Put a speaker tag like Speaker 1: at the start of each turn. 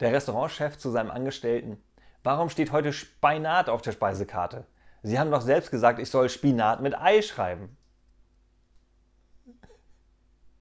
Speaker 1: Der Restaurantchef zu seinem Angestellten. Warum steht heute Spinat auf der Speisekarte? Sie haben doch selbst gesagt, ich soll Spinat mit Ei schreiben.